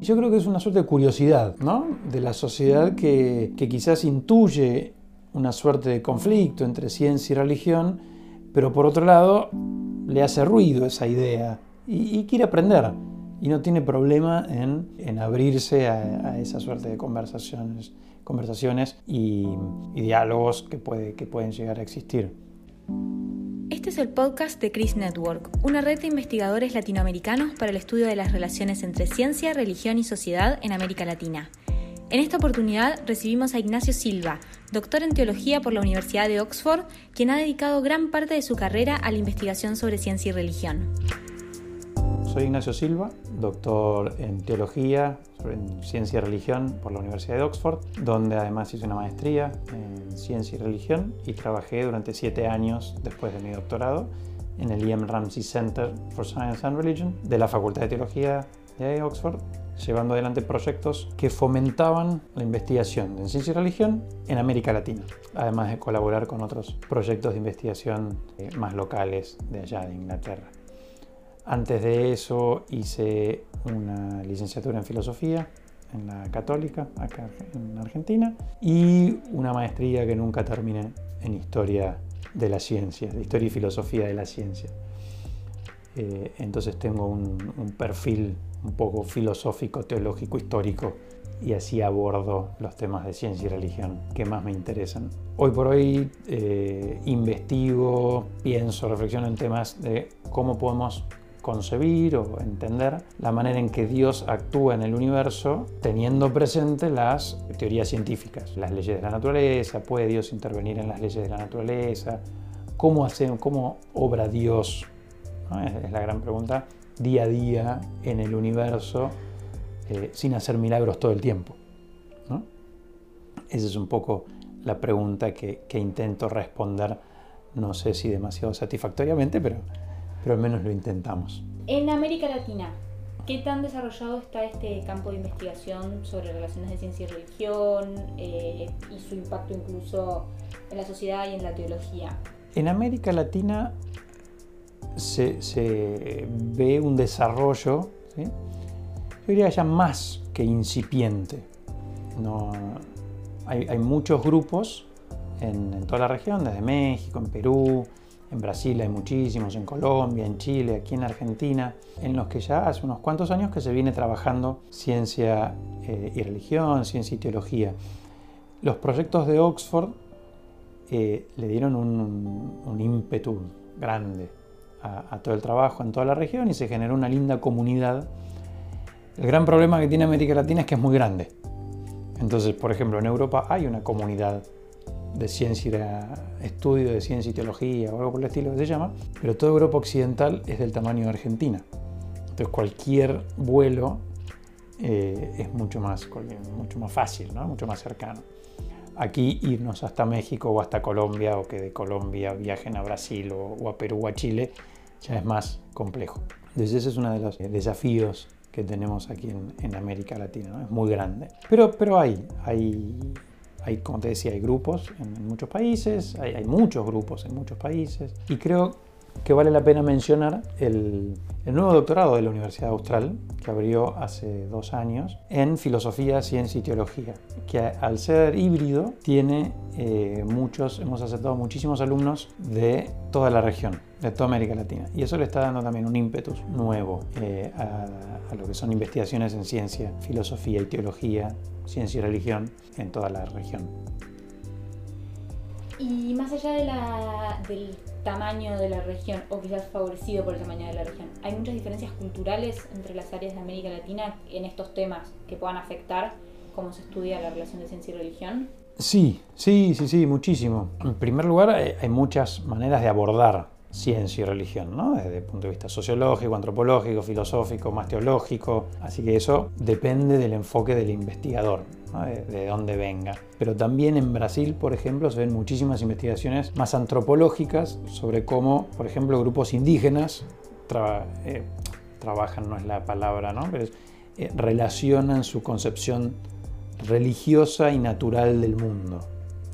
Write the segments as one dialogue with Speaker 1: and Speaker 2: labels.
Speaker 1: Yo creo que es una suerte de curiosidad, ¿no? De la sociedad que, quizás intuye una suerte de conflicto entre ciencia y religión, pero por otro lado le hace ruido esa idea y, quiere aprender y no tiene problema en, abrirse a, esa suerte de conversaciones, conversaciones y, diálogos que, puede, que pueden llegar a existir.
Speaker 2: Este es el podcast de Chris Network, una red de investigadores latinoamericanos para el estudio de las relaciones entre ciencia, religión y sociedad en América Latina. En esta oportunidad recibimos a Ignacio Silva, doctor en teología por la Universidad de Oxford, quien ha dedicado gran parte de su carrera a la investigación sobre ciencia y religión.
Speaker 1: Soy Ignacio Silva, doctor en teología, en ciencia y religión por la Universidad de Oxford, donde además hice una maestría en ciencia y religión y trabajé durante siete años después de mi doctorado en el Ian Ramsey Center for Science and Religion de la Facultad de Teología de Oxford, llevando adelante proyectos que fomentaban la investigación en ciencia y religión en América Latina, además de colaborar con otros proyectos de investigación eh, más locales de allá de Inglaterra. Antes de eso hice una licenciatura en filosofía en la católica, acá en Argentina, y una maestría que nunca terminé en historia de la ciencia, de historia y filosofía de la ciencia. Eh, entonces tengo un, perfil un poco filosófico, teológico, histórico, y así abordo los temas de ciencia y religión que más me interesan. Hoy por hoy eh, investigo, pienso, reflexiono en temas de cómo podemos concebir o entender la manera en que Dios actúa en el universo teniendo presente las teorías científicas, las leyes de la naturaleza, puede Dios intervenir en las leyes de la naturaleza, cómo, hace, cómo obra Dios, es la gran pregunta, día a día en el universo eh, sin hacer milagros todo el tiempo. Esa es un poco la pregunta que intento responder, no sé si demasiado satisfactoriamente, pero pero al menos lo intentamos.
Speaker 2: En América Latina, ¿qué tan desarrollado está este campo de investigación sobre relaciones de ciencia y religión eh, y su impacto incluso en la sociedad y en la teología?
Speaker 1: En América Latina se, ve un desarrollo, yo diría ya más que incipiente. No, hay, muchos grupos en, en toda la región, desde México, en Perú, en Brasil hay muchísimos, en Colombia, en Chile, aquí en Argentina, en los que ya hace unos cuantos años que se viene trabajando ciencia eh, y religión, ciencia y teología. Los proyectos de Oxford eh, le dieron un, ímpetu grande a, todo el trabajo en toda la región y se generó una linda comunidad. El gran problema que tiene América Latina es que es muy grande. Entonces, por ejemplo, en Europa hay una comunidad de ciencia, estudio de ciencia y teología o algo por el estilo que se llama, pero toda Europa Occidental es del tamaño de Argentina. Entonces cualquier vuelo eh, es mucho más, mucho más fácil, ¿no? mucho más cercano. Aquí irnos hasta México o hasta Colombia o que de Colombia viajen a Brasil o, a Perú o a Chile ya es más complejo. Entonces ese es uno de los desafíos que tenemos aquí en, América Latina, es muy grande. Pero, pero hay, hay hay, como te decía, hay grupos en, muchos países, hay, muchos grupos en muchos países, y creo que vale la pena mencionar el, nuevo doctorado de la Universidad Austral, que abrió hace dos años, en Filosofía, Ciencia y Teología, que al ser híbrido tiene eh, muchos, hemos aceptado muchísimos alumnos de toda la región, de toda América Latina, y eso le está dando también un ímpetus nuevo eh, a, a lo que son investigaciones en ciencia, filosofía y teología, ciencia y religión en toda la región.
Speaker 2: Y más allá de la, tamaño de la región, o quizás favorecido por el tamaño de la región, ¿hay muchas diferencias culturales entre las áreas de América Latina en estos temas que puedan afectar cómo se estudia la relación de ciencia y religión?
Speaker 1: Sí, sí, sí, sí, muchísimo. En primer lugar, hay muchas maneras de abordar ciencia y religión, ¿no? desde el punto de vista sociológico, antropológico, filosófico, más teológico. Así que eso depende del enfoque del investigador, de, dónde venga. Pero también en Brasil, por ejemplo, se ven muchísimas investigaciones más antropológicas sobre cómo, por ejemplo, grupos indígenas eh, trabajan, no es la palabra, ¿no? pero eh, relacionan su concepción religiosa y natural del mundo.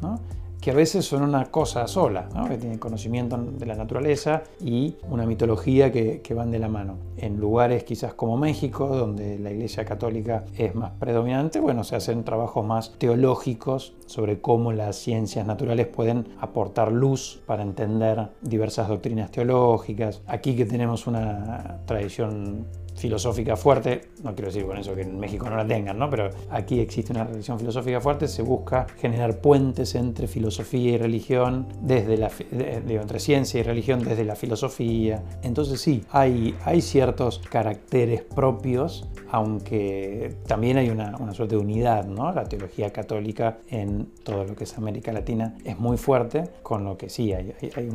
Speaker 1: ¿no? Que a veces son una cosa sola, que tienen conocimiento de la naturaleza y una mitología que, que, van de la mano. En lugares quizás como México, donde la Iglesia Católica es más predominante, bueno, se hacen trabajos más teológicos sobre cómo las ciencias naturales pueden aportar luz para entender diversas doctrinas teológicas. Aquí que tenemos una tradición filosófica fuerte, no quiero decir con eso que en México no la tengan, ¿no? pero aquí existe una religión filosófica fuerte, se busca generar puentes entre filosofía y religión, desde la, entre ciencia y religión desde la filosofía. Entonces sí, hay, hay ciertos caracteres propios, aunque también hay una, una suerte de unidad, ¿no? La teología católica en todo lo que es América Latina es muy fuerte, con lo que sí hay, hay,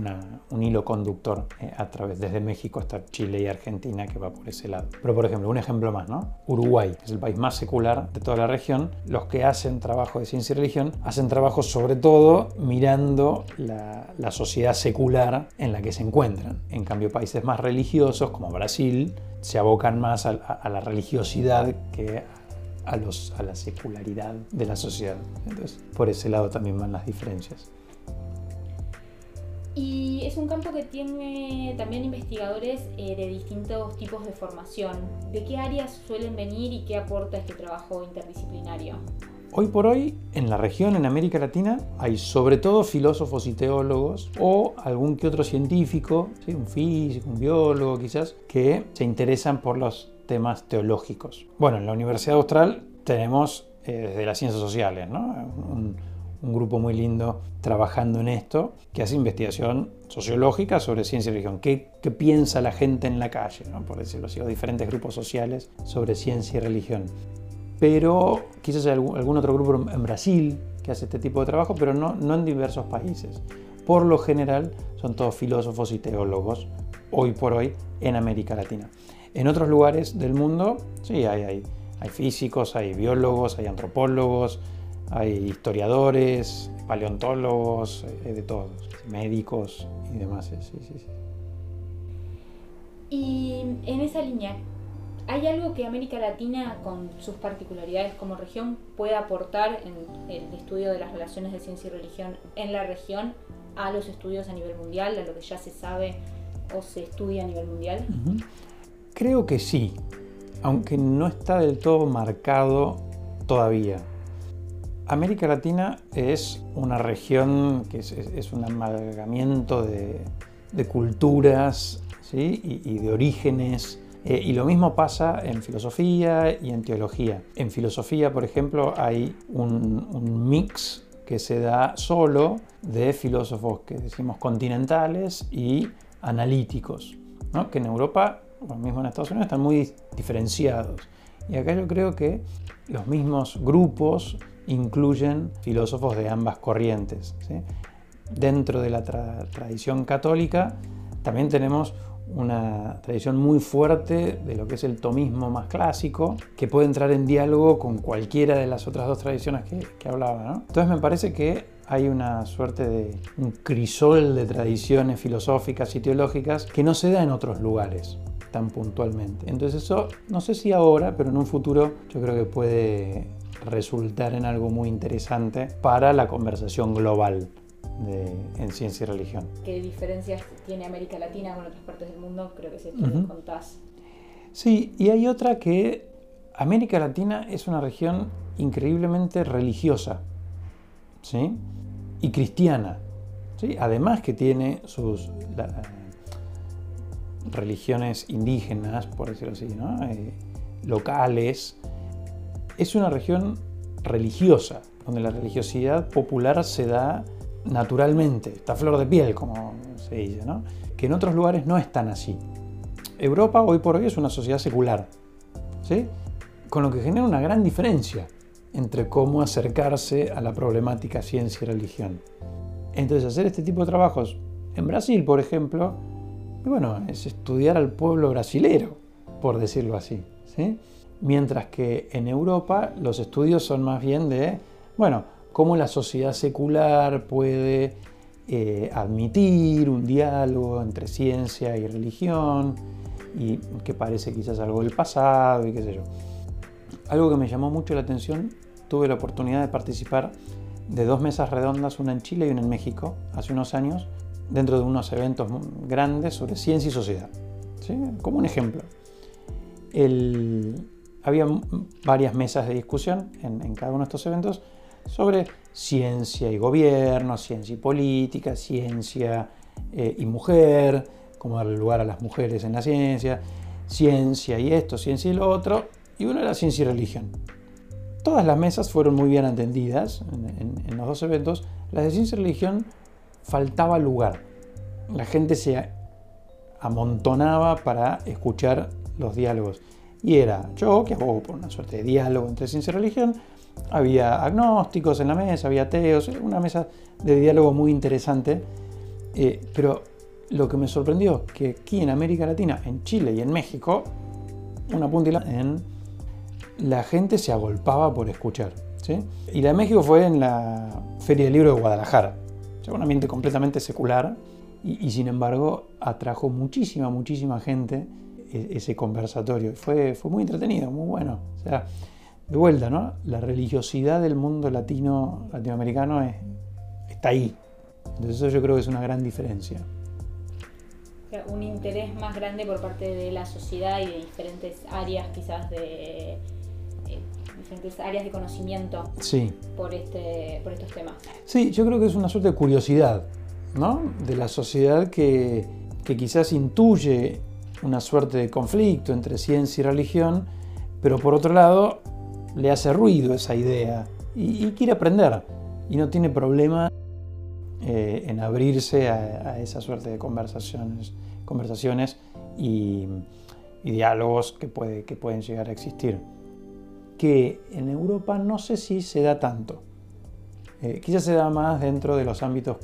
Speaker 1: un hilo conductor eh, a través desde México hasta Chile y Argentina que va por ese lado. Pero por ejemplo, un ejemplo más, ¿no? Uruguay, es el país más secular de toda la región. Los que hacen trabajo de ciencia y religión hacen trabajo sobre todo mirando la, la sociedad secular en la que se encuentran. En cambio, países más religiosos como Brasil se abocan más a, a la religiosidad que a, los, a la secularidad de la sociedad. Entonces, por ese lado también van las diferencias.
Speaker 2: Y es un campo que tiene también investigadores eh, de distintos tipos de formación. ¿De qué áreas suelen venir y qué aporta este trabajo interdisciplinario?
Speaker 1: Hoy por hoy, en la región, en América Latina, hay sobre todo filósofos y teólogos o algún que otro científico, un físico, un biólogo quizás, que se interesan por los temas teológicos. Bueno, en la Universidad Austral tenemos eh, desde las ciencias sociales, ¿no? Un grupo muy lindo trabajando en esto, que hace investigación sociológica sobre ciencia y religión. ¿Qué, qué piensa la gente en la calle, por decirlo así, los diferentes grupos sociales sobre ciencia y religión? Pero quizás hay algún otro grupo en Brasil que hace este tipo de trabajo, pero no, no en diversos países. Por lo general son todos filósofos y teólogos, hoy por hoy, en América Latina. En otros lugares del mundo, sí, hay, hay, hay físicos, hay biólogos, hay antropólogos, hay historiadores, paleontólogos, eh, de todos, médicos y demás. Sí, sí, sí.
Speaker 2: Y en esa línea, ¿hay algo que América Latina, con sus particularidades como región, pueda aportar en el estudio de las relaciones de ciencia y religión en la región a los estudios a nivel mundial, a lo que ya se sabe o se estudia a nivel mundial?
Speaker 1: Creo que sí, aunque no está del todo marcado todavía. América Latina es una región que es, un amalgamiento de, culturas y, de orígenes. Eh, y lo mismo pasa en filosofía y en teología. En filosofía, por ejemplo, hay un, mix que se da solo de filósofos que decimos continentales y analíticos, que en Europa, o mismo en Estados Unidos, están muy diferenciados. Y acá yo creo que los mismos grupos incluyen filósofos de ambas corrientes. Dentro de la tradición católica también tenemos una tradición muy fuerte de lo que es el tomismo más clásico, que puede entrar en diálogo con cualquiera de las otras dos tradiciones que, que hablaba. Entonces me parece que hay una suerte de un crisol de tradiciones filosóficas y teológicas que no se da en otros lugares tan puntualmente. Entonces eso, no sé si ahora, pero en un futuro yo creo que puede resultar en algo muy interesante para la conversación global de, en ciencia y religión.
Speaker 2: ¿Qué diferencias tiene América Latina con otras partes del mundo? Creo que es esto que contás.
Speaker 1: Sí, y hay otra que América Latina es una región increíblemente religiosa ¿sí? y cristiana. ¿sí? Además que tiene sus religiones indígenas, por decirlo así, ¿no? Eh, locales, es una región religiosa, donde la religiosidad popular se da naturalmente, está flor de piel, como se dice, ¿no? que en otros lugares no es tan así. Europa hoy por hoy es una sociedad secular, ¿sí? con lo que genera una gran diferencia entre cómo acercarse a la problemática ciencia y religión. Entonces, hacer este tipo de trabajos en Brasil, por ejemplo, bueno, es estudiar al pueblo brasilero, por decirlo así. ¿sí? Mientras que en Europa los estudios son más bien de, bueno, cómo la sociedad secular puede eh, admitir un diálogo entre ciencia y religión, y que parece quizás algo del pasado y qué sé yo. Algo que me llamó mucho la atención, tuve la oportunidad de participar de dos mesas redondas, una en Chile y una en México, hace unos años, dentro de unos eventos grandes sobre ciencia y sociedad. ¿sí? Como un ejemplo. Había varias mesas de discusión en, cada uno de estos eventos sobre ciencia y gobierno, ciencia y política, ciencia eh, y mujer, cómo darle lugar a las mujeres en la ciencia, ciencia y esto, ciencia y lo otro, y uno era ciencia y religión. Todas las mesas fueron muy bien atendidas en, los dos eventos. Las de ciencia y religión faltaba lugar. La gente se amontonaba para escuchar los diálogos. Y era yo, que abogo por una suerte de diálogo entre ciencia y religión, había agnósticos en la mesa, había ateos, una mesa de diálogo muy interesante. Eh, pero lo que me sorprendió que aquí en América Latina, en Chile y en México, una punta en la gente se agolpaba por escuchar. ¿sí? Y la de México fue en la Feria del Libro de Guadalajara. O un ambiente completamente secular y, sin embargo atrajo muchísima, muchísima gente ese conversatorio. Fue, fue muy entretenido, muy bueno. O sea, de vuelta, ¿no? La religiosidad del mundo latino, latinoamericano está ahí. Entonces eso yo creo que es una gran diferencia
Speaker 2: un interés más grande por parte de la sociedad y de diferentes áreas quizás de eh, diferentes áreas de conocimiento
Speaker 1: sí.
Speaker 2: por, este, por estos temas.
Speaker 1: Sí, yo creo que es una suerte de curiosidad ¿no? de la sociedad que, que quizás intuye una suerte de conflicto entre ciencia y religión, pero por otro lado le hace ruido esa idea y, quiere aprender y no tiene problema eh, en abrirse a, esa suerte de conversaciones, conversaciones y, diálogos que, puede, que pueden llegar a existir. Que en Europa no sé si se da tanto. Eh, quizás se da más dentro de los ámbitos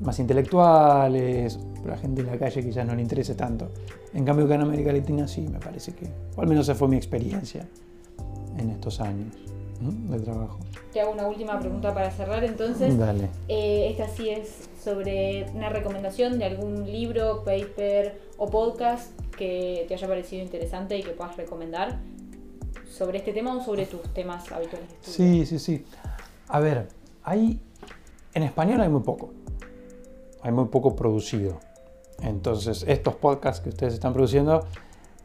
Speaker 1: más intelectuales, pero a la gente de la calle quizás no le interese tanto. En cambio, que en América Latina sí, me parece que, o al menos esa fue mi experiencia en estos años de trabajo.
Speaker 2: Te hago una última pregunta para cerrar entonces.
Speaker 1: Dale.
Speaker 2: Eh, esta sí es sobre una recomendación de algún libro, paper o podcast que te haya parecido interesante y que puedas recomendar sobre este tema o sobre tus temas habituales de
Speaker 1: estudio. Sí, sí, sí. A ver, hay en español hay muy poco. Hay muy poco producido. Entonces, estos podcasts que ustedes están produciendo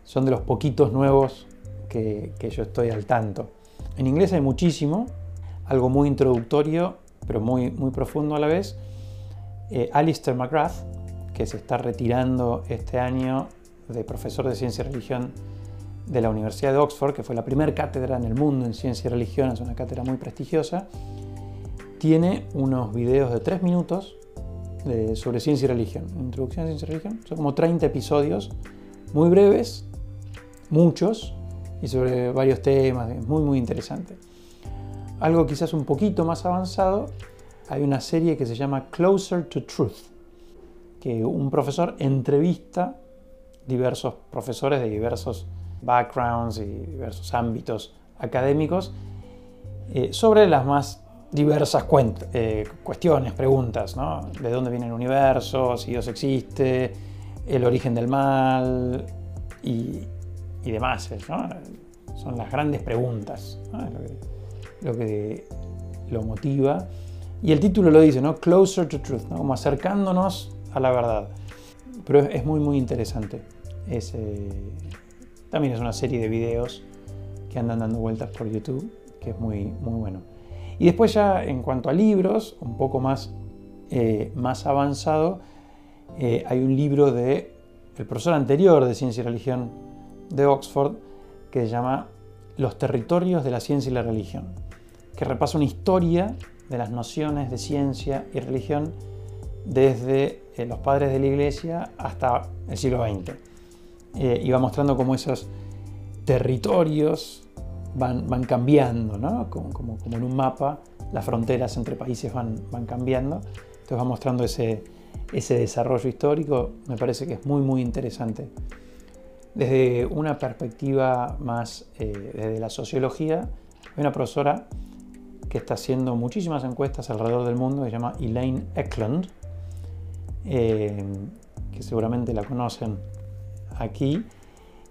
Speaker 1: son de los poquitos nuevos que, yo estoy al tanto. En inglés hay muchísimo, algo muy introductorio, pero muy, muy profundo a la vez. Eh, Alistair McGrath, que se está retirando este año de profesor de ciencia y religión de la Universidad de Oxford, que fue la primera cátedra en el mundo en ciencia y religión, es una cátedra muy prestigiosa, tiene unos videos de tres minutos sobre ciencia y religión, introducción a ciencia y religión. Son como 30 episodios muy breves, muchos, y sobre varios temas, muy muy interesante. Algo quizás un poquito más avanzado, hay una serie que se llama Closer to Truth, que un profesor entrevista diversos profesores de diversos backgrounds y diversos ámbitos académicos eh, sobre las más diversas eh, cuestiones, preguntas, ¿no? ¿De dónde viene el universo? ¿Si Dios existe? ¿El origen del mal? Y, y demás. ¿no? Son las grandes preguntas, lo, que, lo, motiva. Y el título lo dice, ¿no? Closer to Truth, ¿no? como acercándonos a la verdad. Pero es, muy, muy interesante. Es, también es una serie de videos que andan dando vueltas por YouTube, que es muy, muy bueno. Y después ya en cuanto a libros, un poco más, eh, más avanzado, eh, hay un libro de profesor anterior de Ciencia y Religión de Oxford que se llama Los territorios de la ciencia y la religión, que repasa una historia de las nociones de ciencia y religión desde eh, los padres de la iglesia hasta el siglo XX. Eh, y va mostrando cómo esos territorios van, cambiando, ¿no? como, en un mapa, las fronteras entre países van, cambiando. Entonces va mostrando ese, ese desarrollo histórico, me parece que es muy, muy interesante desde una perspectiva más eh, desde la sociología, hay una profesora que está haciendo muchísimas encuestas alrededor del mundo, que se llama Elaine Eklund, eh, que seguramente la conocen aquí,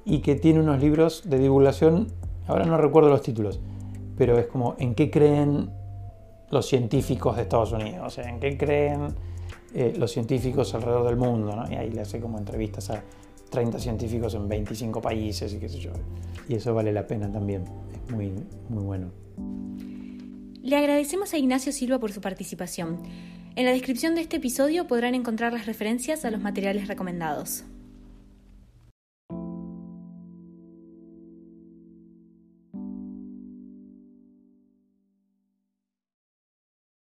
Speaker 1: y que tiene unos libros de divulgación, ahora no recuerdo los títulos, pero es como ¿en qué creen los científicos de Estados Unidos, en qué creen eh, los científicos alrededor del mundo. Y ahí le hace como entrevistas a 30 científicos en 25 países y qué sé yo. Y eso vale la pena también, es muy, muy bueno.
Speaker 2: Le agradecemos a Ignacio Silva por su participación. En la descripción de este episodio podrán encontrar las referencias a los materiales recomendados.